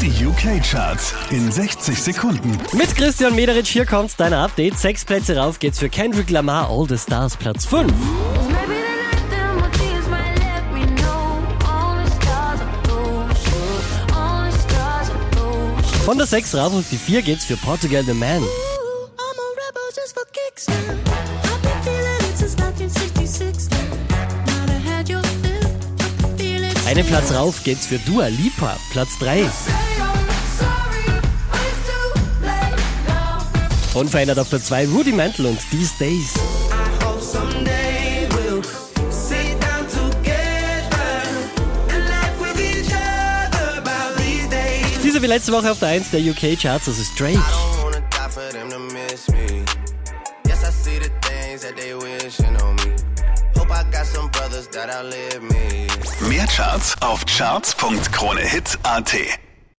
Die UK-Charts in 60 Sekunden. Mit Christian Mederitsch, hier kommt dein Update. Sechs Plätze rauf geht's für Kendrick Lamar, All the Stars, Platz 5. Maybe the night that my tears might let me know. All the stars are those. All the stars are those. Von der 6 rauf auf die 4 geht's für Portugal The Man. I'm a rebel just for kicks now. I've been feeling it since 1966 now. Now that I had your fill, I can feel it. Einen Platz rauf geht's für Dua Lipa, Platz 3. Unverändert auf der 2 Rudimental und These Days. hope someday we'll sit down together and laugh with each other about these days. Diese wie letzte Woche auf der 1 der UK-Charts, das ist Drake. Mehr Charts auf charts.kronehit.at.